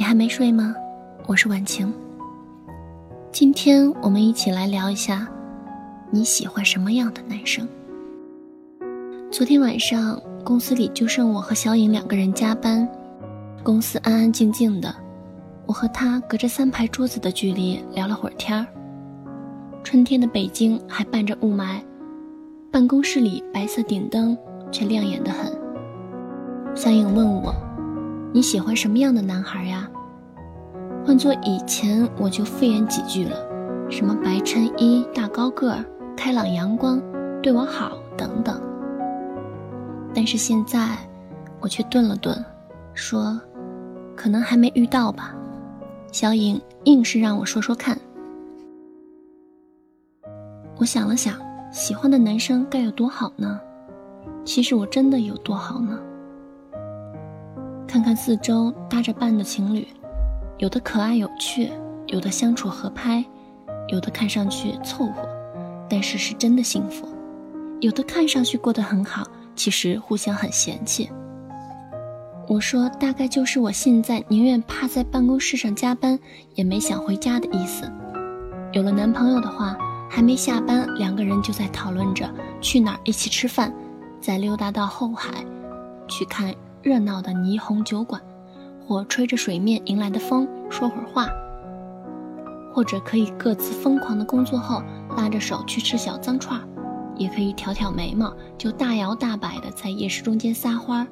你还没睡吗？我是晚晴。今天我们一起来聊一下，你喜欢什么样的男生？昨天晚上公司里就剩我和小颖两个人加班，公司安安静静的，我和他隔着三排桌子的距离聊了会儿天儿。春天的北京还伴着雾霾，办公室里白色顶灯却亮眼的很。小颖问我：“你喜欢什么样的男孩呀？”换做以前，我就敷衍几句了，什么白衬衣、大高个、开朗阳光、对我好等等。但是现在，我却顿了顿，说：“可能还没遇到吧。”小颖硬是让我说说看。我想了想，喜欢的男生该有多好呢？其实我真的有多好呢？看看四周搭着伴的情侣，有的可爱有趣，有的相处合拍，有的看上去凑合，但是是真的幸福；有的看上去过得很好。其实互相很嫌弃。我说，大概就是我现在宁愿趴在办公室上加班，也没想回家的意思。有了男朋友的话，还没下班，两个人就在讨论着去哪儿一起吃饭，再溜达到后海，去看热闹的霓虹酒馆，或吹着水面迎来的风说会儿话，或者可以各自疯狂的工作后，拉着手去吃小脏串儿。也可以挑挑眉毛，就大摇大摆的在夜市中间撒欢儿。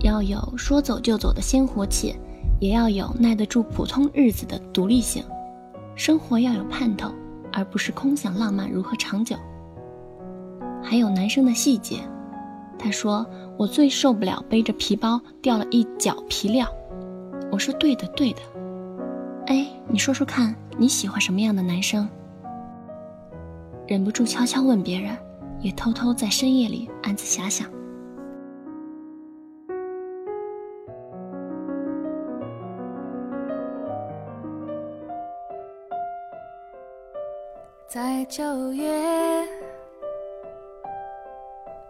要有说走就走的鲜活气，也要有耐得住普通日子的独立性。生活要有盼头，而不是空想浪漫如何长久。还有男生的细节，他说我最受不了背着皮包掉了一脚皮料。我说对的对的。哎，你说说看你喜欢什么样的男生？忍不住悄悄问别人，也偷偷在深夜里暗自遐想。在九月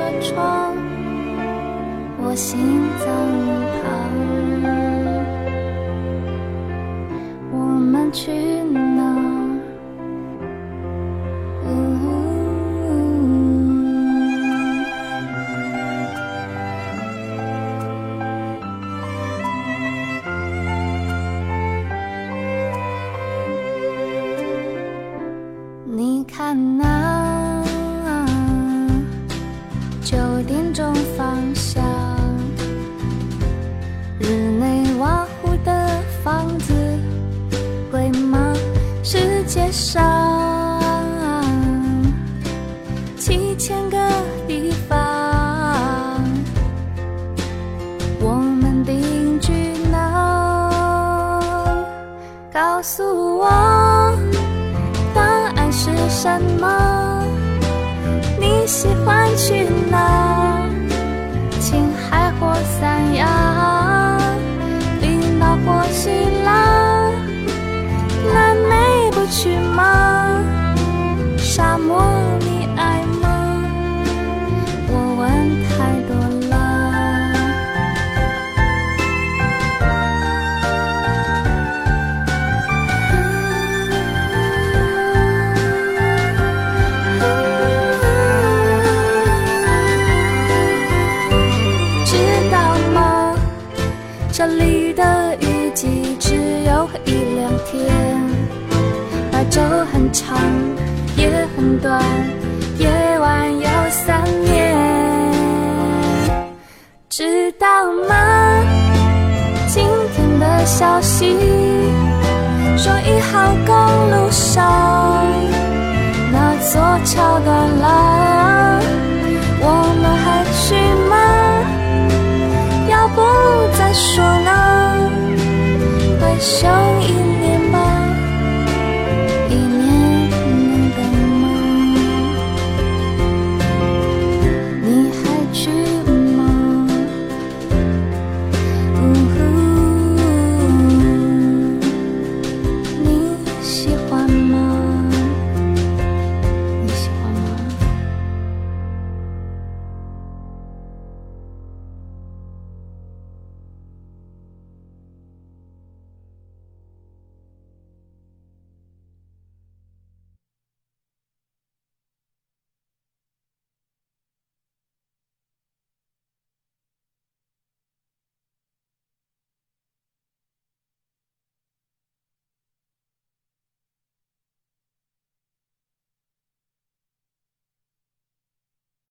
着车窗，我心脏旁，我们去。什么？你喜欢去哪？青海或三亚，里的雨季只有一两天，白昼很长也很短，夜晚有三年，知道吗？今天的消息说一号公路上那座桥断了，我们还去吗？要不再说像一